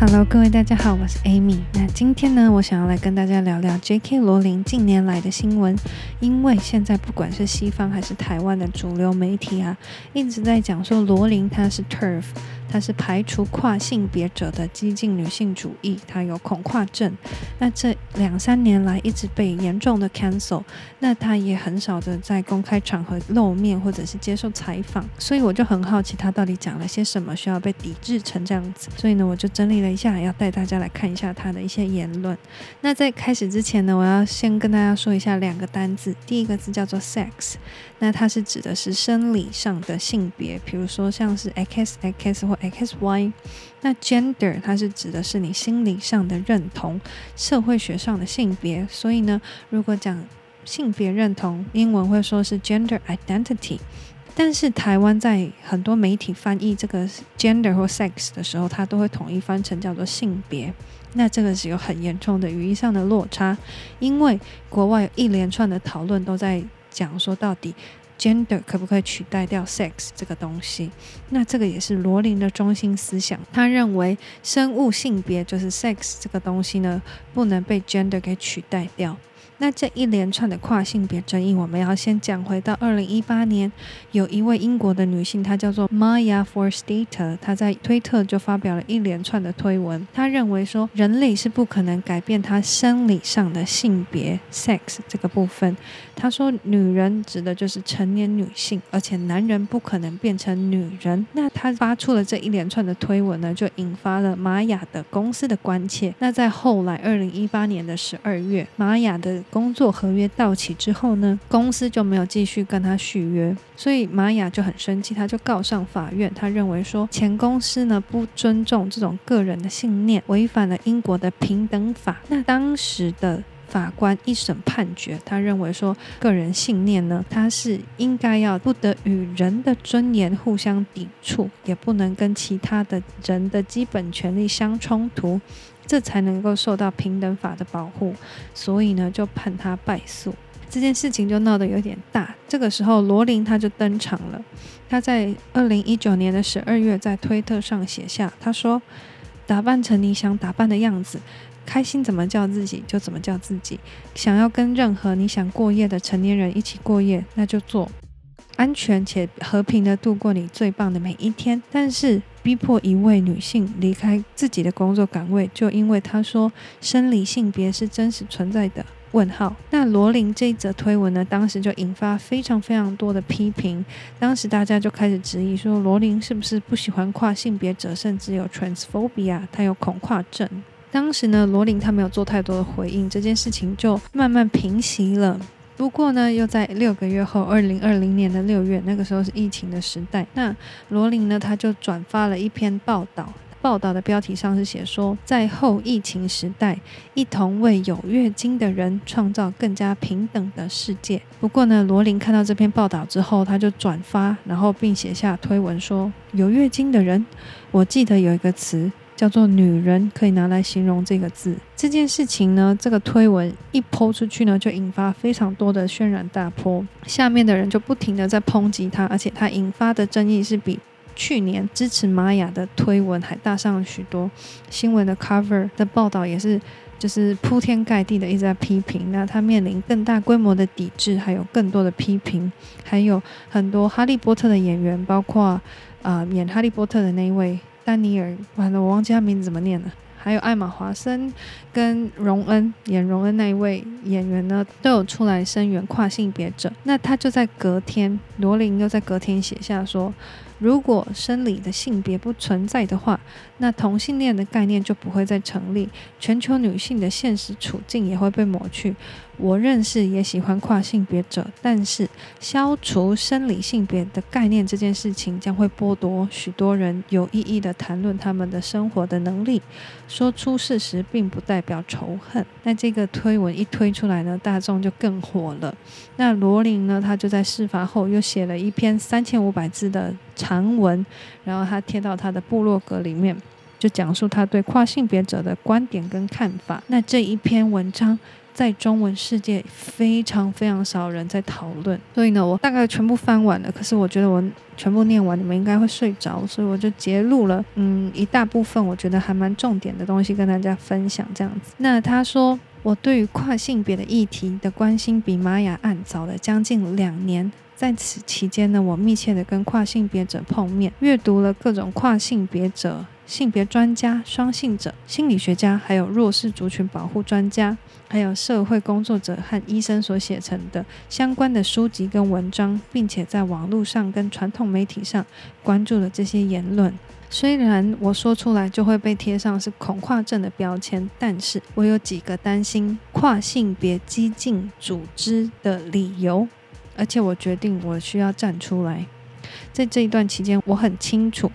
Hello，各位大家好，我是 Amy。那今天呢，我想要来跟大家聊聊 J.K. 罗琳近年来的新闻。因为现在不管是西方还是台湾的主流媒体啊，一直在讲说罗琳她是 Turf。她是排除跨性别者的激进女性主义，她有恐跨症。那这两三年来一直被严重的 cancel，那她也很少的在公开场合露面或者是接受采访，所以我就很好奇她到底讲了些什么，需要被抵制成这样子。所以呢，我就整理了一下，要带大家来看一下她的一些言论。那在开始之前呢，我要先跟大家说一下两个单字，第一个字叫做 sex，那它是指的是生理上的性别，比如说像是 x x 或 X Y，那 gender 它是指的是你心理上的认同，社会学上的性别。所以呢，如果讲性别认同，英文会说是 gender identity。但是台湾在很多媒体翻译这个 gender 或 sex 的时候，它都会统一翻成叫做性别。那这个是有很严重的语义上的落差，因为国外一连串的讨论都在讲说到底。Gender 可不可以取代掉 sex 这个东西？那这个也是罗琳的中心思想。他认为生物性别就是 sex 这个东西呢，不能被 gender 给取代掉。那这一连串的跨性别争议，我们要先讲回到二零一八年，有一位英国的女性，她叫做 Maya Forstater，她在推特就发表了一连串的推文。她认为说，人类是不可能改变她生理上的性别 sex 这个部分。她说，女人指的就是成年女性，而且男人不可能变成女人。那她发出了这一连串的推文呢，就引发了玛雅的公司的关切。那在后来二零一八年的十二月，玛雅的工作合约到期之后呢，公司就没有继续跟他续约，所以玛雅就很生气，他就告上法院。他认为说，前公司呢不尊重这种个人的信念，违反了英国的平等法。那当时的法官一审判决，他认为说，个人信念呢，他是应该要不得与人的尊严互相抵触，也不能跟其他的人的基本权利相冲突。这才能够受到平等法的保护，所以呢，就判他败诉。这件事情就闹得有点大。这个时候，罗琳他就登场了。他在二零一九年的十二月，在推特上写下，他说：“打扮成你想打扮的样子，开心怎么叫自己就怎么叫自己。想要跟任何你想过夜的成年人一起过夜，那就做。安全且和平的度过你最棒的每一天。但是。”逼迫一位女性离开自己的工作岗位，就因为她说生理性别是真实存在的？问号。那罗琳这一则推文呢，当时就引发非常非常多的批评。当时大家就开始质疑说，罗琳是不是不喜欢跨性别者，甚至有 transphobia，她有恐跨症。当时呢，罗琳她没有做太多的回应，这件事情就慢慢平息了。不过呢，又在六个月后，二零二零年的六月，那个时候是疫情的时代。那罗琳呢，他就转发了一篇报道，报道的标题上是写说，在后疫情时代，一同为有月经的人创造更加平等的世界。不过呢，罗琳看到这篇报道之后，他就转发，然后并写下推文说：“有月经的人，我记得有一个词。”叫做女人，可以拿来形容这个字。这件事情呢，这个推文一抛出去呢，就引发非常多的轩然大波。下面的人就不停的在抨击他，而且他引发的争议是比去年支持玛雅的推文还大上了许多。新闻的 cover 的报道也是，就是铺天盖地的一直在批评。那他面临更大规模的抵制，还有更多的批评，还有很多哈利波特的演员，包括啊、呃、演哈利波特的那一位。丹尼尔，完了，我忘记他名字怎么念了。还有艾玛华森跟荣恩演荣恩那一位演员呢，都有出来声援跨性别者。那他就在隔天，罗琳又在隔天写下说，如果生理的性别不存在的话，那同性恋的概念就不会再成立，全球女性的现实处境也会被抹去。我认识也喜欢跨性别者，但是消除生理性别的概念这件事情将会剥夺许多人有意义的谈论他们的生活的能力。说出事实并不代表仇恨。那这个推文一推出来呢，大众就更火了。那罗琳呢，他就在事发后又写了一篇三千五百字的长文，然后他贴到他的部落格里面，就讲述他对跨性别者的观点跟看法。那这一篇文章。在中文世界非常非常少人在讨论，所以呢，我大概全部翻完了。可是我觉得我全部念完，你们应该会睡着，所以我就截录了，嗯，一大部分我觉得还蛮重点的东西跟大家分享这样子。那他说，我对于跨性别的议题的关心比玛雅案早了将近两年。在此期间呢，我密切的跟跨性别者碰面，阅读了各种跨性别者、性别专家、双性者、心理学家，还有弱势族群保护专家，还有社会工作者和医生所写成的相关的书籍跟文章，并且在网络上跟传统媒体上关注了这些言论。虽然我说出来就会被贴上是恐跨症的标签，但是我有几个担心跨性别激进组织的理由。而且我决定，我需要站出来。在这一段期间，我很清楚，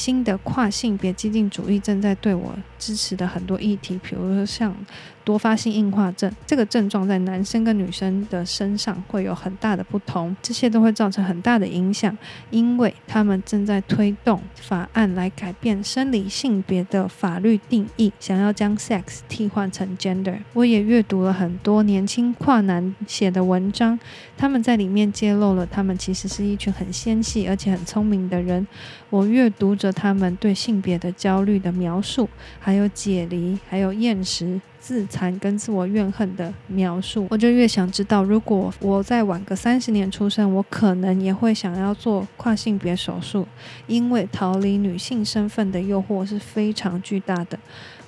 新的跨性别激进主义正在对我支持的很多议题，比如说像。多发性硬化症这个症状在男生跟女生的身上会有很大的不同，这些都会造成很大的影响，因为他们正在推动法案来改变生理性别的法律定义，想要将 sex 替换成 gender。我也阅读了很多年轻跨男写的文章，他们在里面揭露了他们其实是一群很纤细而且很聪明的人。我阅读着他们对性别的焦虑的描述，还有解离，还有厌食。自残跟自我怨恨的描述，我就越想知道，如果我再晚个三十年出生，我可能也会想要做跨性别手术，因为逃离女性身份的诱惑是非常巨大的。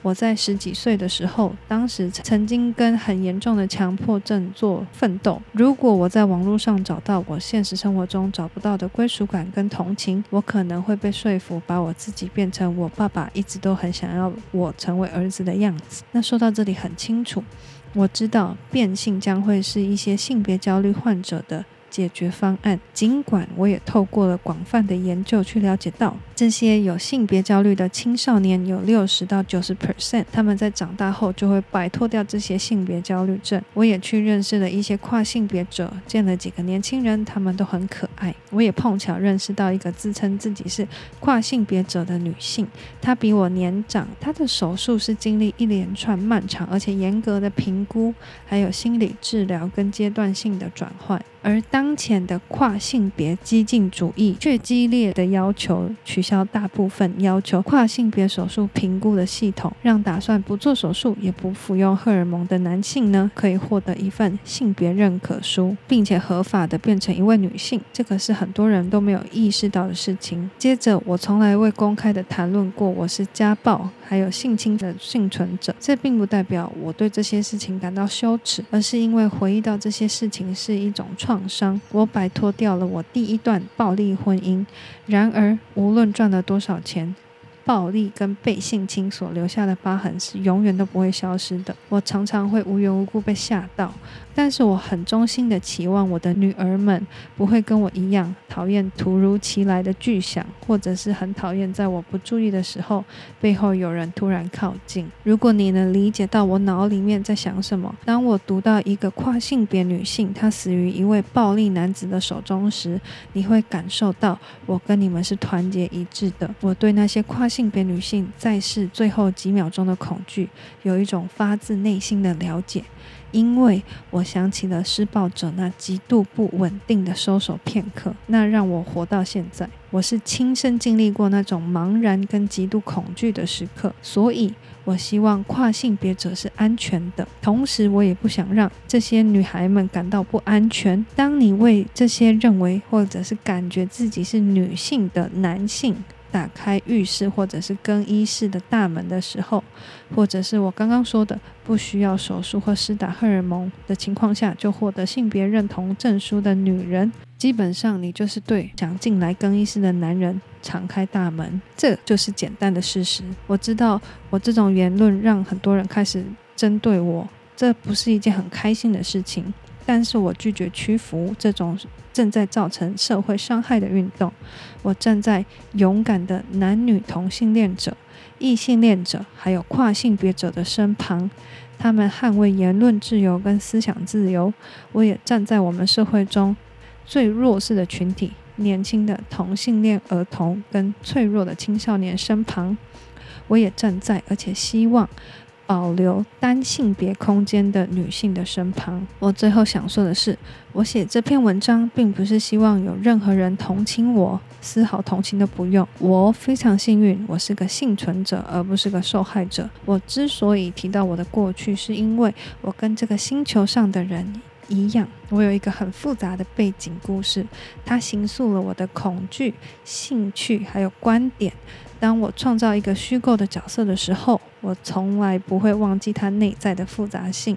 我在十几岁的时候，当时曾经跟很严重的强迫症做奋斗。如果我在网络上找到我现实生活中找不到的归属感跟同情，我可能会被说服，把我自己变成我爸爸一直都很想要我成为儿子的样子。那说到这里很清楚，我知道变性将会是一些性别焦虑患者的解决方案。尽管我也透过了广泛的研究去了解到。这些有性别焦虑的青少年有六十到九十 percent，他们在长大后就会摆脱掉这些性别焦虑症。我也去认识了一些跨性别者，见了几个年轻人，他们都很可爱。我也碰巧认识到一个自称自己是跨性别者的女性，她比我年长，她的手术是经历一连串漫长而且严格的评估，还有心理治疗跟阶段性的转换。而当前的跨性别激进主义却激烈的要求取消。大部分要求跨性别手术评估的系统，让打算不做手术也不服用荷尔蒙的男性呢，可以获得一份性别认可书，并且合法的变成一位女性。这个是很多人都没有意识到的事情。接着，我从来未公开的谈论过我是家暴还有性侵的幸存者，这并不代表我对这些事情感到羞耻，而是因为回忆到这些事情是一种创创伤。我摆脱掉了我第一段暴力婚姻，然而无论赚了多少钱，暴力跟被性侵所留下的疤痕是永远都不会消失的。我常常会无缘无故被吓到。但是我很衷心的期望我的女儿们不会跟我一样讨厌突如其来的巨响，或者是很讨厌在我不注意的时候背后有人突然靠近。如果你能理解到我脑里面在想什么，当我读到一个跨性别女性她死于一位暴力男子的手中时，你会感受到我跟你们是团结一致的。我对那些跨性别女性在世最后几秒钟的恐惧有一种发自内心的了解。因为我想起了施暴者那极度不稳定的收手片刻，那让我活到现在。我是亲身经历过那种茫然跟极度恐惧的时刻，所以我希望跨性别者是安全的。同时，我也不想让这些女孩们感到不安全。当你为这些认为或者是感觉自己是女性的男性，打开浴室或者是更衣室的大门的时候，或者是我刚刚说的不需要手术或施打荷尔蒙的情况下就获得性别认同证书的女人，基本上你就是对想进来更衣室的男人敞开大门，这就是简单的事实。我知道我这种言论让很多人开始针对我，这不是一件很开心的事情。但是我拒绝屈服这种正在造成社会伤害的运动。我站在勇敢的男女同性恋者、异性恋者，还有跨性别者的身旁，他们捍卫言论自由跟思想自由。我也站在我们社会中最弱势的群体——年轻的同性恋儿童跟脆弱的青少年身旁。我也站在，而且希望。保留单性别空间的女性的身旁。我最后想说的是，我写这篇文章并不是希望有任何人同情我，丝毫同情都不用。我非常幸运，我是个幸存者，而不是个受害者。我之所以提到我的过去，是因为我跟这个星球上的人一样，我有一个很复杂的背景故事，它形塑了我的恐惧、兴趣还有观点。当我创造一个虚构的角色的时候，我从来不会忘记它内在的复杂性。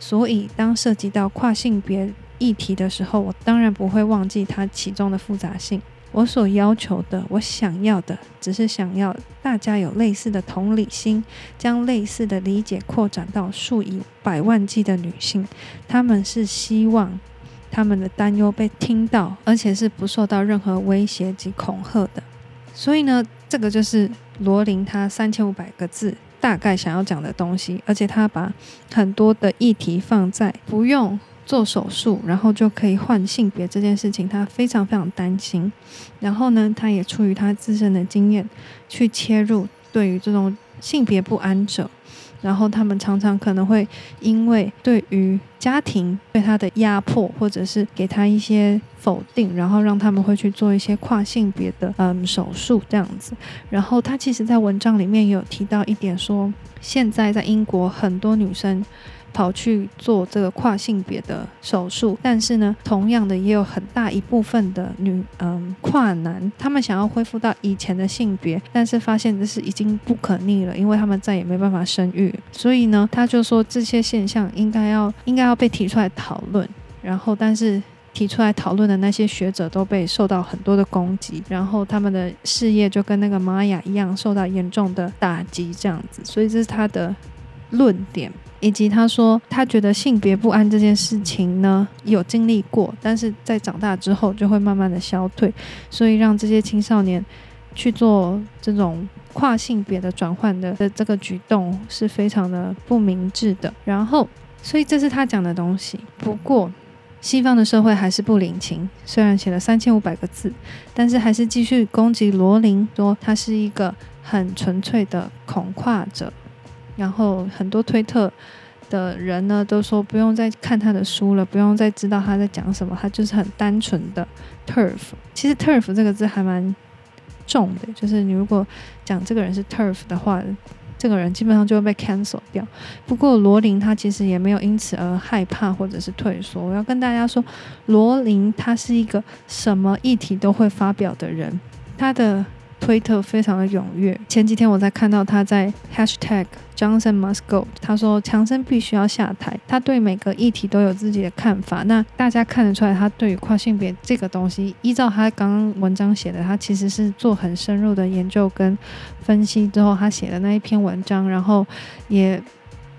所以，当涉及到跨性别议题的时候，我当然不会忘记它其中的复杂性。我所要求的，我想要的，只是想要大家有类似的同理心，将类似的理解扩展到数以百万计的女性。她们是希望她们的担忧被听到，而且是不受到任何威胁及恐吓的。所以呢，这个就是罗琳她三千五百个字大概想要讲的东西，而且她把很多的议题放在不用做手术，然后就可以换性别这件事情，她非常非常担心。然后呢，她也出于她自身的经验去切入，对于这种性别不安者。然后他们常常可能会因为对于家庭对他的压迫，或者是给他一些否定，然后让他们会去做一些跨性别的嗯手术这样子。然后他其实在文章里面有提到一点，说现在在英国很多女生。跑去做这个跨性别的手术，但是呢，同样的也有很大一部分的女，嗯，跨男，他们想要恢复到以前的性别，但是发现这是已经不可逆了，因为他们再也没办法生育。所以呢，他就说这些现象应该要应该要被提出来讨论。然后，但是提出来讨论的那些学者都被受到很多的攻击，然后他们的事业就跟那个玛雅一样受到严重的打击，这样子。所以这是他的论点。以及他说，他觉得性别不安这件事情呢，有经历过，但是在长大之后就会慢慢的消退，所以让这些青少年去做这种跨性别的转换的的这个举动是非常的不明智的。然后，所以这是他讲的东西。不过，西方的社会还是不领情，虽然写了三千五百个字，但是还是继续攻击罗琳，说他是一个很纯粹的恐跨者。然后很多推特的人呢都说不用再看他的书了，不用再知道他在讲什么，他就是很单纯的 TERF。其实 TERF 这个字还蛮重的，就是你如果讲这个人是 TERF 的话，这个人基本上就会被 cancel 掉。不过罗琳他其实也没有因此而害怕或者是退缩。我要跟大家说，罗琳他是一个什么议题都会发表的人，他的。推特非常的踊跃。前几天我在看到他在 hashtag Johnson must go，他说强生必须要下台。他对每个议题都有自己的看法。那大家看得出来，他对于跨性别这个东西，依照他刚刚文章写的，他其实是做很深入的研究跟分析之后，他写的那一篇文章，然后也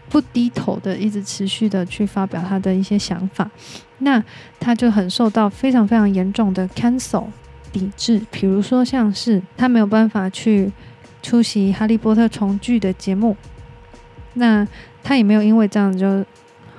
不低头的，一直持续的去发表他的一些想法。那他就很受到非常非常严重的 cancel。抵制，比如说像是他没有办法去出席《哈利波特》重聚的节目，那他也没有因为这样就。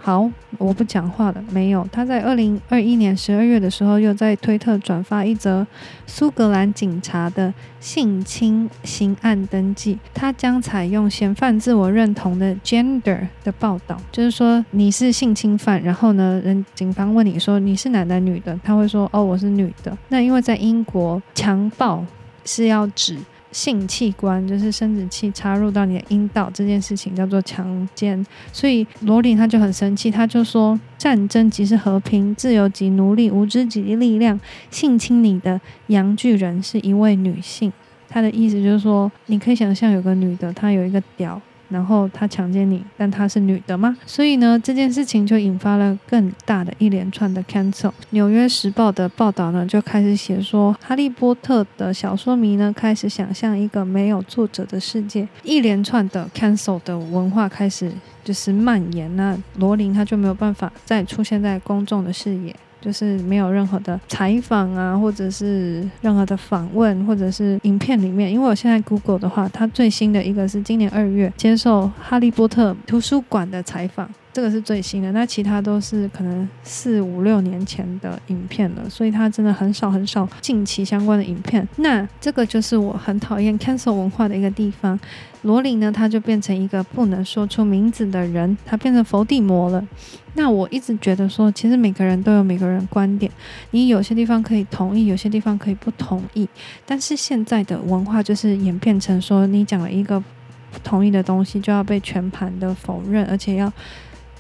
好，我不讲话了。没有，他在二零二一年十二月的时候，又在推特转发一则苏格兰警察的性侵刑案登记。他将采用嫌犯自我认同的 gender 的报道，就是说你是性侵犯，然后呢，人警方问你说你是男的女的，他会说哦，我是女的。那因为在英国，强暴是要指。性器官就是生殖器插入到你的阴道这件事情叫做强奸，所以罗琳他就很生气，他就说战争即是和平，自由即奴隶，无知即力量。性侵你的阳巨人是一位女性，他的意思就是说，你可以想象有个女的，她有一个屌。然后他强奸你，但她是女的吗？所以呢，这件事情就引发了更大的一连串的 cancel。纽约时报的报道呢，就开始写说，哈利波特的小说迷呢，开始想象一个没有作者的世界。一连串的 cancel 的文化开始就是蔓延，那罗琳他就没有办法再出现在公众的视野。就是没有任何的采访啊，或者是任何的访问，或者是影片里面。因为我现在 Google 的话，它最新的一个是今年二月接受哈利波特图书馆的采访，这个是最新的，那其他都是可能四五六年前的影片了，所以它真的很少很少近期相关的影片。那这个就是我很讨厌 cancel 文化的一个地方。罗琳呢，他就变成一个不能说出名字的人，他变成佛地魔了。那我一直觉得说，其实每个人都有每个人观点，你有些地方可以同意，有些地方可以不同意。但是现在的文化就是演变成说，你讲了一个不同意的东西，就要被全盘的否认，而且要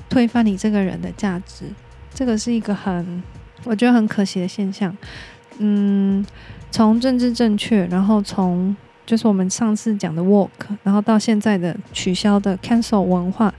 推翻你这个人的价值。这个是一个很，我觉得很可惜的现象。嗯，从政治正确，然后从就是我们上次讲的 work，然后到现在的取消的 cancel 文化，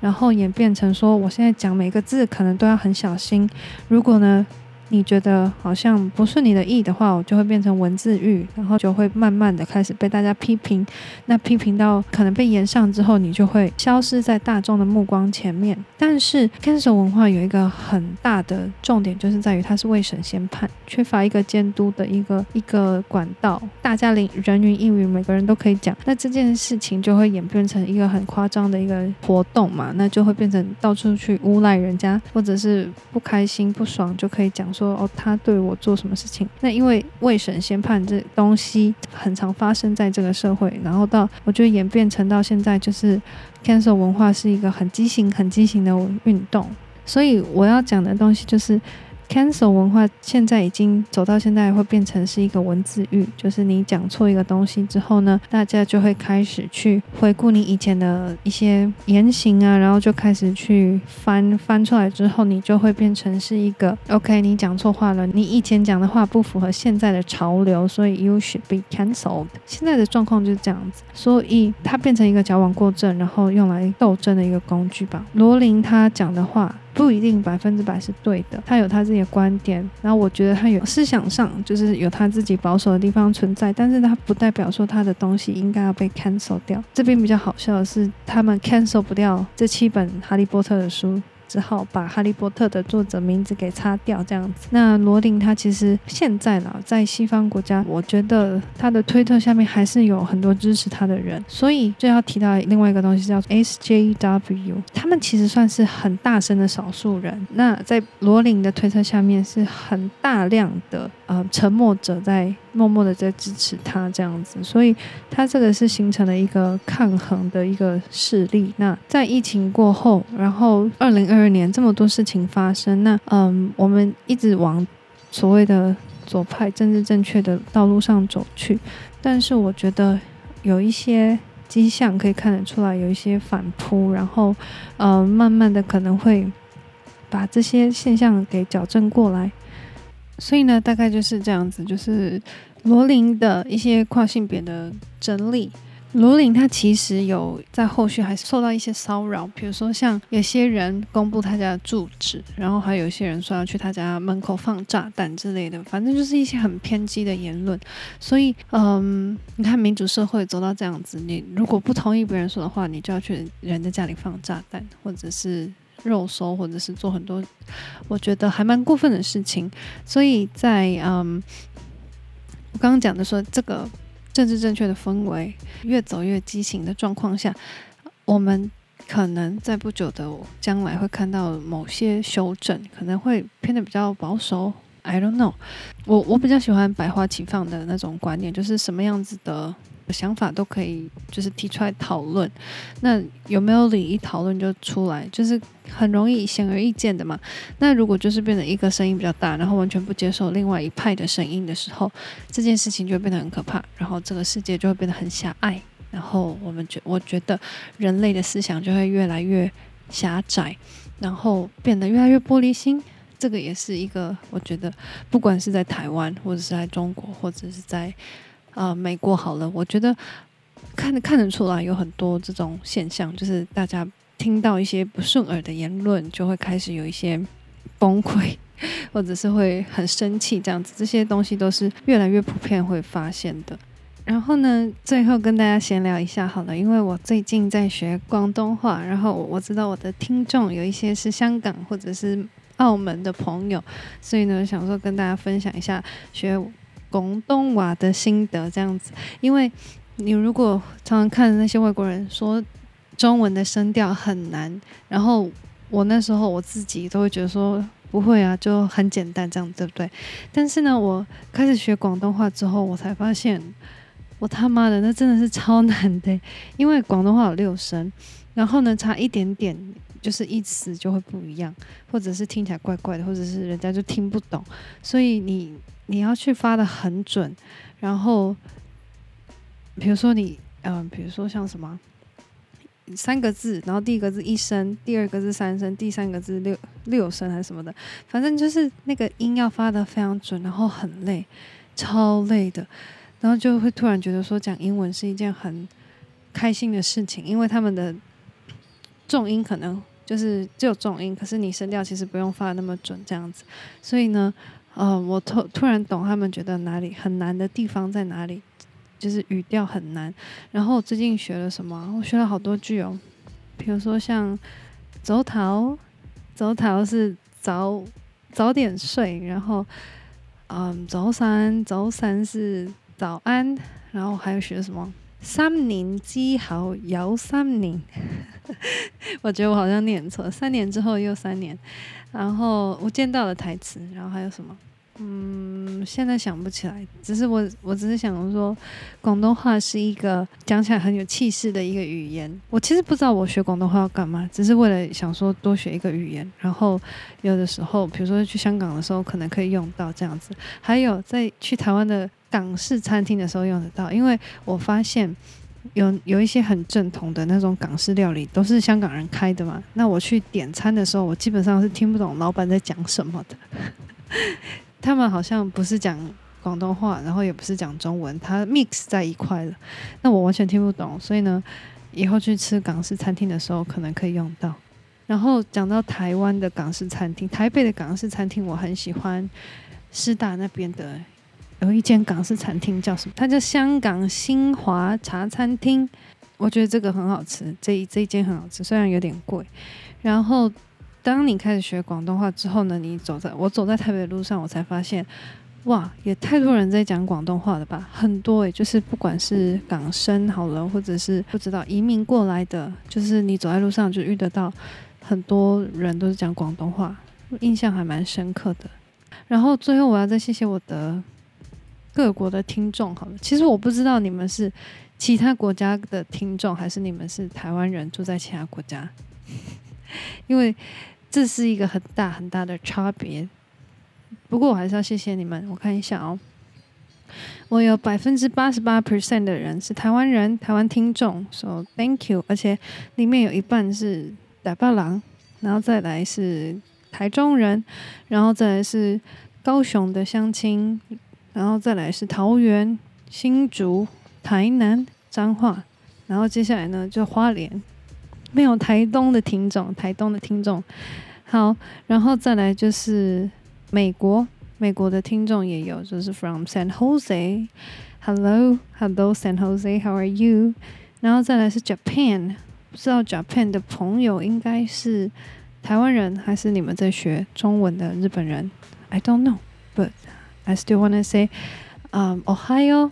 然后演变成说，我现在讲每个字可能都要很小心。如果呢，你觉得好像不顺你的意的话，我就会变成文字狱，然后就会慢慢的开始被大家批评。那批评到可能被延上之后，你就会消失在大众的目光前面。但是 cancel 文化有一个很大的重点，就是在于它是未审先判，缺乏一个监督的一个一个管道，大家人人云亦云，每个人都可以讲。那这件事情就会演变成一个很夸张的一个活动嘛，那就会变成到处去诬赖人家，或者是不开心不爽就可以讲说。说，他对我做什么事情？那因为未审先判这东西很常发生在这个社会，然后到我觉得演变成到现在，就是 cancel 文化是一个很畸形、很畸形的运动。所以我要讲的东西就是。Cancel 文化现在已经走到现在，会变成是一个文字狱，就是你讲错一个东西之后呢，大家就会开始去回顾你以前的一些言行啊，然后就开始去翻翻出来之后，你就会变成是一个 OK，你讲错话了，你以前讲的话不符合现在的潮流，所以 you should be cancelled。现在的状况就是这样子，所以它变成一个矫枉过正，然后用来斗争的一个工具吧。罗琳他讲的话。不一定百分之百是对的，他有他自己的观点，然后我觉得他有思想上就是有他自己保守的地方存在，但是他不代表说他的东西应该要被 cancel 掉。这边比较好笑的是，他们 cancel 不掉这七本哈利波特的书。只好把《哈利波特》的作者名字给擦掉，这样子。那罗琳他其实现在呢，在西方国家，我觉得他的推特下面还是有很多支持他的人。所以就要提到另外一个东西，叫 SJW，他们其实算是很大声的少数人。那在罗琳的推特下面是很大量的呃沉默者在。默默的在支持他这样子，所以他这个是形成了一个抗衡的一个势力。那在疫情过后，然后二零二二年这么多事情发生，那嗯，我们一直往所谓的左派政治正确的道路上走去，但是我觉得有一些迹象可以看得出来，有一些反扑，然后呃，慢慢的可能会把这些现象给矫正过来。所以呢，大概就是这样子，就是罗琳的一些跨性别的整理。罗琳她其实有在后续还受到一些骚扰，比如说像有些人公布他家的住址，然后还有一些人说要去他家门口放炸弹之类的，反正就是一些很偏激的言论。所以，嗯，你看民主社会走到这样子，你如果不同意别人说的话，你就要去人家家里放炸弹，或者是。肉搜，或者是做很多，我觉得还蛮过分的事情。所以在嗯，我刚刚讲的说这个政治正确的氛围越走越畸形的状况下，我们可能在不久的将来会看到某些修正，可能会偏得比较保守。I don't know，我我比较喜欢百花齐放的那种观念，就是什么样子的。想法都可以，就是提出来讨论。那有没有理？一讨论就出来，就是很容易显而易见的嘛。那如果就是变成一个声音比较大，然后完全不接受另外一派的声音的时候，这件事情就会变得很可怕。然后这个世界就会变得很狭隘。然后我们觉，我觉得人类的思想就会越来越狭窄，然后变得越来越玻璃心。这个也是一个，我觉得不管是在台湾，或者是在中国，或者是在。呃，美国好了，我觉得看得看得出来有很多这种现象，就是大家听到一些不顺耳的言论，就会开始有一些崩溃，或者是会很生气这样子。这些东西都是越来越普遍会发现的。然后呢，最后跟大家闲聊一下好了，因为我最近在学广东话，然后我知道我的听众有一些是香港或者是澳门的朋友，所以呢，想说跟大家分享一下学。广东话的心得这样子，因为你如果常常看那些外国人说中文的声调很难，然后我那时候我自己都会觉得说不会啊，就很简单这样，对不对？但是呢，我开始学广东话之后，我才发现，我他妈的那真的是超难的，因为广东话有六声，然后呢，差一点点就是意思就会不一样，或者是听起来怪怪的，或者是人家就听不懂，所以你你要去发得很准，然后比如说你嗯、比如说像什么。三个字，然后第一个字一声，第二个字三声，第三个字六六声还是什么的，反正就是那个音要发得非常准，然后很累，超累的，然后就会突然觉得说讲英文是一件很开心的事情，因为他们的重音可能就是只有重音，可是你声调其实不用发那么准这样子，所以呢，呃，我突突然懂他们觉得哪里很难的地方在哪里。就是语调很难，然后我最近学了什么？我学了好多句哦，比如说像“早逃”，“早逃”是早早点睡，然后嗯，“早三”，“早三”是早安，然后还有学什么“三年之后又三年”，我觉得我好像念错，“三年之后又三年”，然后我见到了台词，然后还有什么？嗯，现在想不起来，只是我，我只是想说，广东话是一个讲起来很有气势的一个语言。我其实不知道我学广东话要干嘛，只是为了想说多学一个语言，然后有的时候，比如说去香港的时候，可能可以用到这样子。还有在去台湾的港式餐厅的时候用得到，因为我发现有有一些很正统的那种港式料理都是香港人开的嘛。那我去点餐的时候，我基本上是听不懂老板在讲什么的。他们好像不是讲广东话，然后也不是讲中文，它 mix 在一块了。那我完全听不懂，所以呢，以后去吃港式餐厅的时候可能可以用到。然后讲到台湾的港式餐厅，台北的港式餐厅我很喜欢，师大那边的有一间港式餐厅叫什么？它叫香港新华茶餐厅，我觉得这个很好吃，这一这一间很好吃，虽然有点贵。然后。当你开始学广东话之后呢，你走在我走在台北的路上，我才发现，哇，也太多人在讲广东话了吧？很多诶、就是不管是港生好了，或者是不知道移民过来的，就是你走在路上就遇得到很多人都是讲广东话，印象还蛮深刻的。然后最后我要再谢谢我的各国的听众好了，其实我不知道你们是其他国家的听众，还是你们是台湾人住在其他国家，因为。这是一个很大很大的差别，不过我还是要谢谢你们。我看一下哦，我有百分之八十八 percent 的人是台湾人，台湾听众说、so, thank you，而且里面有一半是台北人，然后再来是台中人，然后再来是高雄的乡亲，然后再来是桃园、新竹、台南、彰化，然后接下来呢就花莲。没有台东的听众，台东的听众，好，然后再来就是美国，美国的听众也有，就是 from San Jose，Hello，Hello San Jose，How are you？然后再来是 Japan，不知道 Japan 的朋友应该是台湾人还是你们在学中文的日本人？I don't know，but I still wanna say，嗯，Ohio，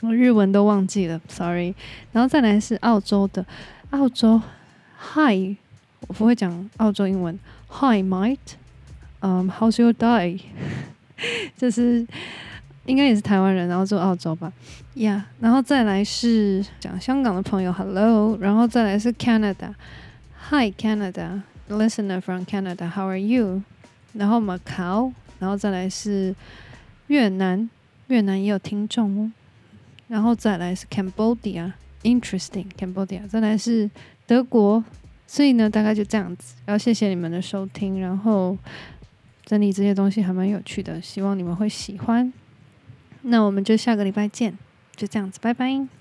我日文都忘记了，sorry。然后再来是澳洲的。澳洲，Hi，我不会讲澳洲英文。Hi，mate，嗯、um,，How's your day？这是应该也是台湾人，然后住澳洲吧？Yeah，然后再来是讲香港的朋友，Hello，然后再来是 Canada，Hi，Canada，Listener from Canada，How are you？然后 Macau， 然后再来是越南，越南也有听众哦。然后再来是 Cambodia。Interesting, Cambodia，再来是德国，所以呢，大概就这样子。然后谢谢你们的收听，然后整理这些东西还蛮有趣的，希望你们会喜欢。那我们就下个礼拜见，就这样子，拜拜。